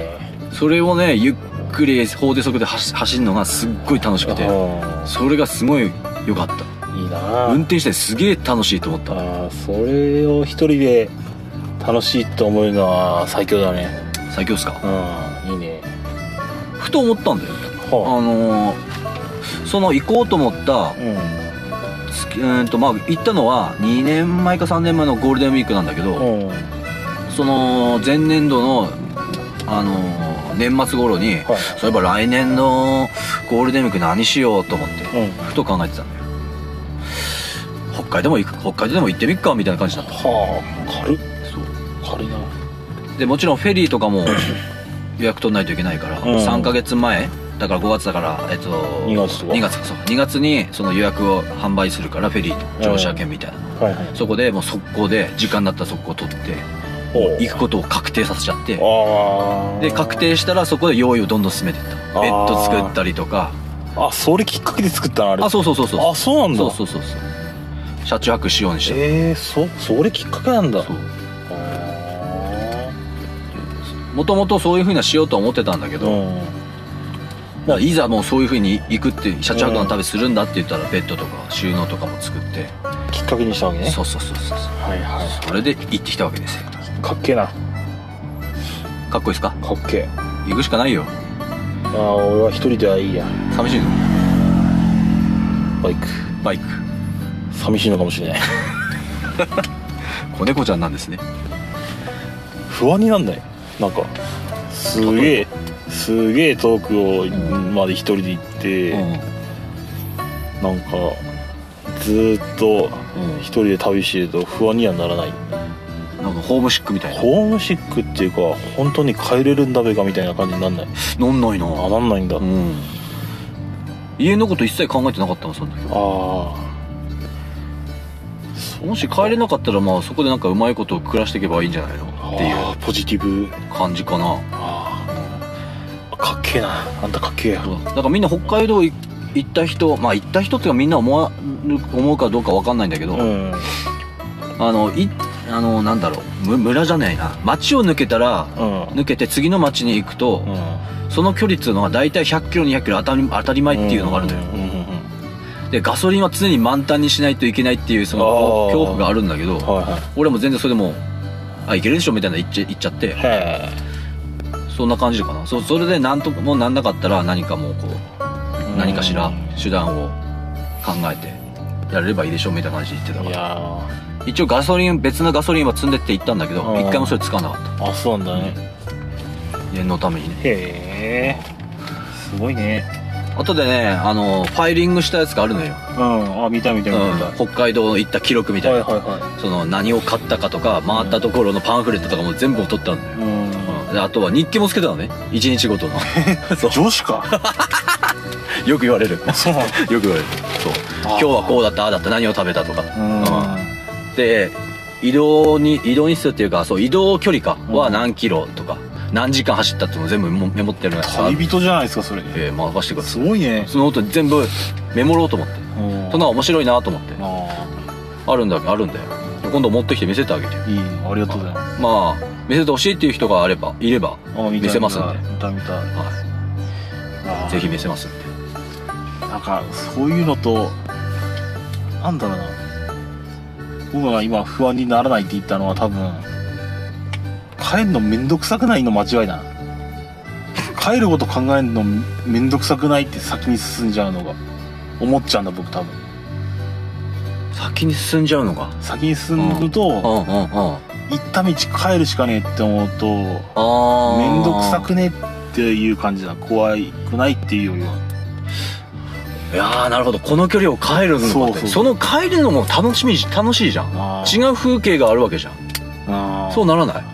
それをねゆっくり法定速で走走るのがすっごい楽しくてあそれがすごい良かった。ーいいな。運転してすげえ楽しいと思った。あーそれを一人で楽しいと思うのは最強だね。最強っすか？うんいいね。ふと思ったんだよ。あ。はのーその行こうと思ったあうん。月うーんとまあ行ったのは2年前か3年前のゴールデンウィークなんだけど、うん。その前年度のあのー年末頃に、はい。そういえば来年のゴールデンウィーク何しようと思ってうん。ふと考えてたんだよ。北海道も行く北海道でも行ってみっかみたいな感じだった。はあ軽っそう。軽いな。でもちろんフェリーとかも 予約取んないといけないから、うん。3ヶ月前だから5月だからえっと2月とか？2月かそう。2月にその予約を販売するからフェリー乗車券みたいな、はいはい。そこでもう速攻で時間になったら速攻取って行くことを確定させちゃって。で確定したらそこで用意をどんどん進めていった。ベッド作ったりとか。あそれきっかけで作ったのあれ？あそうそうそうそう。あそうなんだ。そうそうそうそう。車中泊しようにして。ええそそれきっかけなんだ。そう。あもともとそういうふうにはしようとは思ってたんだけど、ーうん。いざもうそういうふうに行くって車中泊の旅するんだって言ったらベッドとか収納とかも作って、きっかけにしたわけね。そうそうそうそう。はいはそれで行ってきたわけですよ。いかっけえな。かっこいいですか？かっけえ。行くしかないよ。ああ俺は一人ではいいや。寂しいのバイク。バイク。寂しいのかもしれない。子猫ちゃんなんですね。不安になんない？なんかすげえすげえ遠くをまで一人で行って、うん。なんかずーっとうん。一人で旅してると不安にはならないなんかホームシックみたいな。ホームシックっていうか本当に帰れるんだべかみたいな感じになんない？なんないな。あなんないんだ、あうん。家のこと一切考えてなかったのそんだけどあもし帰れなかったらまあそこでなんかうまいことを暮らしていけばいいんじゃないの？っていう。ポジティブ感じかな。ああかっけえな。あんたかっけえや。だからみんな北海道い行った人まあ行った人っていうかみんな思わ思うかどうかわかんないんだけど、うん。あのいあのなんだろう。む村じゃないな。町を抜けたらうん。抜けて次の町に行くと、うん。その距離っていうのは大体100キロ200キロ当たり当たり前っていうのがあるのよ、でガソリンは常に満タンにしないといけないっていうその恐怖があるんだけどはいは俺も全然それでもあいけるでしょみたいな言っちゃ言っちゃって。そんな感じかな。そそれで何ともなんなかったら何かもうこうえ何かしら手段を考えてやれればいいでしょみたいな感じで言ってたいから。や一応ガソリン別のガソリンは積んでって行ったんだけどうん。一回もそれ使わなかっーあそうなんだね。た念のためにね。へえすごいね。後でねあのファイリングしたやつがあるのよ、うん。あ見た見た見た。見た、うん、北海道行った記録みたいな、はいはいはその何を買ったかとか回ったところのパンフレットとかも全部取ってあるのよ、いうん。うん。であとは日記もつけたのね。一日ごとの。そう。女子か よく言われる。よく言われる。そう。今日はこうだったああだった何を食べたとか。うん。で移動に移動日数っていうかそう移動距離かはうん何キロとか、何時間走ったっていうのを全部メモってるの旅人じゃないですかそれ。えー、任してくださすごいね。いそのこと全部メモろうと思って。うん。そんな面白いなと思って。ああるんだあるんだよ。今度持ってきて見せてあげていいありがとうございます。まあ見せてほしいっていう人があればいれば、あ見せますんで。見たい見たいはあい、ぜひ見せますんでなんかそういうのとなんだろうな。僕が今不安にならないって言ったのは多分帰るのめんどくさくないの間違いだな。帰ること考えるのめんどくさくないって先に進んじゃうのが思っちゃうんだ僕多分。先に進んじゃうのが先に進むと、うん。うん。うん。行った道帰るしかねえって思うと面倒くさくねっていう感じだ怖いくないっていうよりは。いやーなるほど。この距離を帰るのかってその帰るのも楽しみ楽しいじゃん。違う風景があるわけじゃん。そうならない？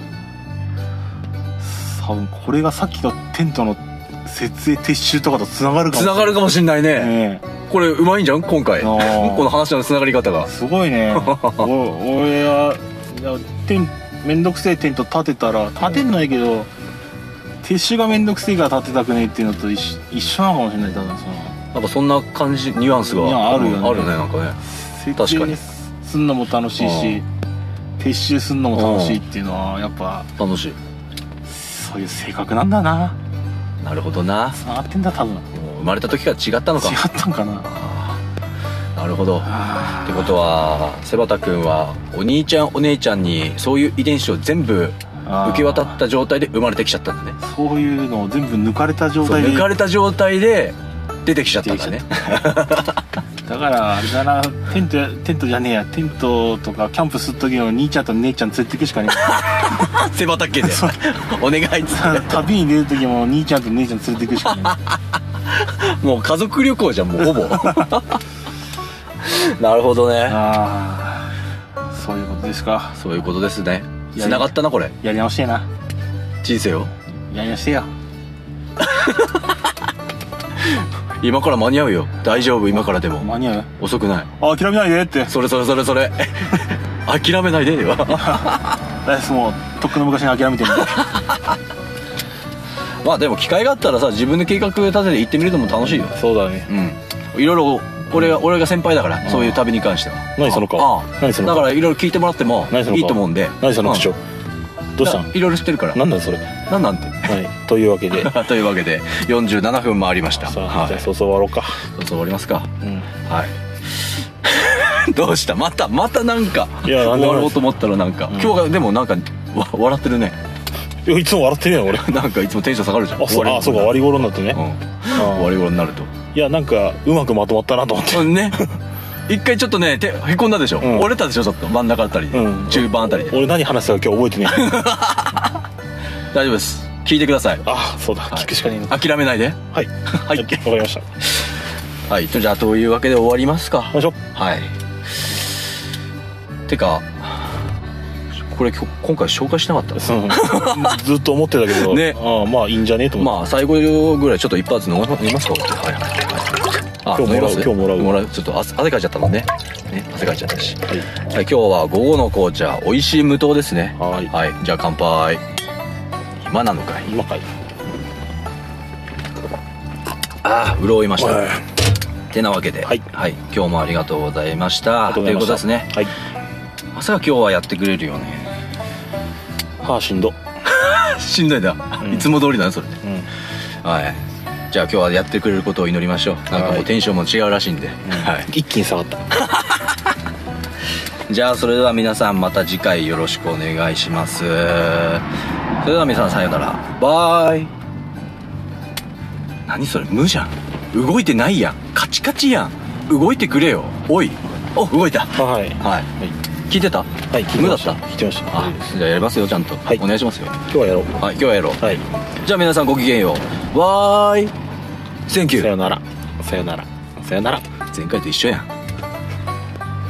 多分これがさっきのテントの設営撤収とかとつながるかもつながるかもしんないね、ねこれうまいんじゃん？今回。この話のつながり方が。えすごいね。お俺はいやテンめんどくせえテント建てたら建てんのはいいけど撤収がめんどくせえから建てたくねえっていうのと一緒一緒なのかもしれない多分その。なんかそんな感じニュアンスが。あるよね。うんあるねなんかね。設営すんのも楽しいし撤収すんのも楽しいっていうのはやっぱ楽しい。そういう性格なんだな。なるほどな。つながってんだ多分。生まれた時から違ったのか。ったんかな。なるほど。っあてことは瀬端君はお兄ちゃんお姉ちゃんにそういう遺伝子を全部ー受け渡った状態で生まれてきちゃったんだね。そういうのを全部抜かれた状態で抜かれた状態で出てきちゃったんだね。だからあれだな。テントやテントじゃねえや。テントとかキャンプする時の兄ちゃんと姉ちゃん連れてくしかね瀬端家で。お願いっつえって。旅に出る時も兄ちゃんと姉ちゃん連れてくしかねもう家族旅行じゃんもうほぼ。なるほどえね。ああそういうことですか。そういうことですね繋がったなこれ。やり直してえな。人生を？やり直してよ。今から間に合うよ。大丈夫？今からでも。間に合う？遅くない。あ諦めないでって。それそれそれそれ。諦めないでよ大スもうとっくの昔に諦めてるんだ まあでも機会があったらさ自分で計画立てて行ってみるのも楽しいよ。そうだね。うん。いろいろ俺が俺が先輩だからそういう旅に関しては。何その顔？ああ。何その顔？だからいろいろ聞いてもらってもいいと思うんで。何その口調、どうした？んいろいろ知ってるから。なんだそれ？なんなんて？はいというわけで。というわけで47分回りました。さあ、はい。じゃあそうそう終わろうか。そうそう終わりますか。うん。はい。どうした？またまたなんかいや終わろうと思ったらなんか、うん。今日がでもなんかわ笑ってるね。いやいつも笑ってねえよ俺。なんかいつもテンション下がるじゃん。あそう。あそうか終わり頃になってね、うん。あ終わり頃になるといやなんかうまくまとまったなと思って。うんね。一回ちょっとね手へこんだでしょ、うん。折れたでしょちょっと。真ん中あたりで、うん。中盤あたりで。俺何話したか今日覚えてねえ。大丈夫です。聞いてください。あそうだ。はい。聞くしかねえのか。諦めないで。はい。はい。わかりました。はい。じゃあというわけで終わりますか。はい。てかこれ今日今回紹介しなかったうん。ずっと思ってたけど。ね。ああまあいいんじゃねえと思って、まあ最後ぐらいちょっと一発飲みますか？はいはいあ今日もらう今日もらう。もらうちょっと汗汗かいちゃったもんね。ね汗かいちゃったし。はい。はい今日は午後の紅茶美味しい無糖ですね。はい。はいじゃあ乾杯。今なのかい？今かい。ああ潤いました、はい。てなわけで、はい今日もありがとうございました。ありがとうございました。ということですね。はい。まさか今日はやってくれるよねはあしんど。しんどいだ、うん。いつも通りだねそれ。うん。はい。じゃあ今日はやってくれることを祈りましょう。なんかもはいうテンションも違うらしいんで、はい。一気に下がった。じゃあそれでは皆さんまた次回よろしくお願いします。それでは皆さんさようなら。バイ。何それ無じゃん。動いてないやん。カチカチやん。動いてくれよ。おい。お動いた。はい。はい。はい聞いてた？はい聞いて無だった？ました聞いてました。あじゃあやりますよちゃんと、はい。お願いしますよ。今日はやろう。はい今日はやろう、はい。じゃあ皆さんごきげんよう。わーい。センキューさよなら。さよなら。さよなら。前回と一緒やん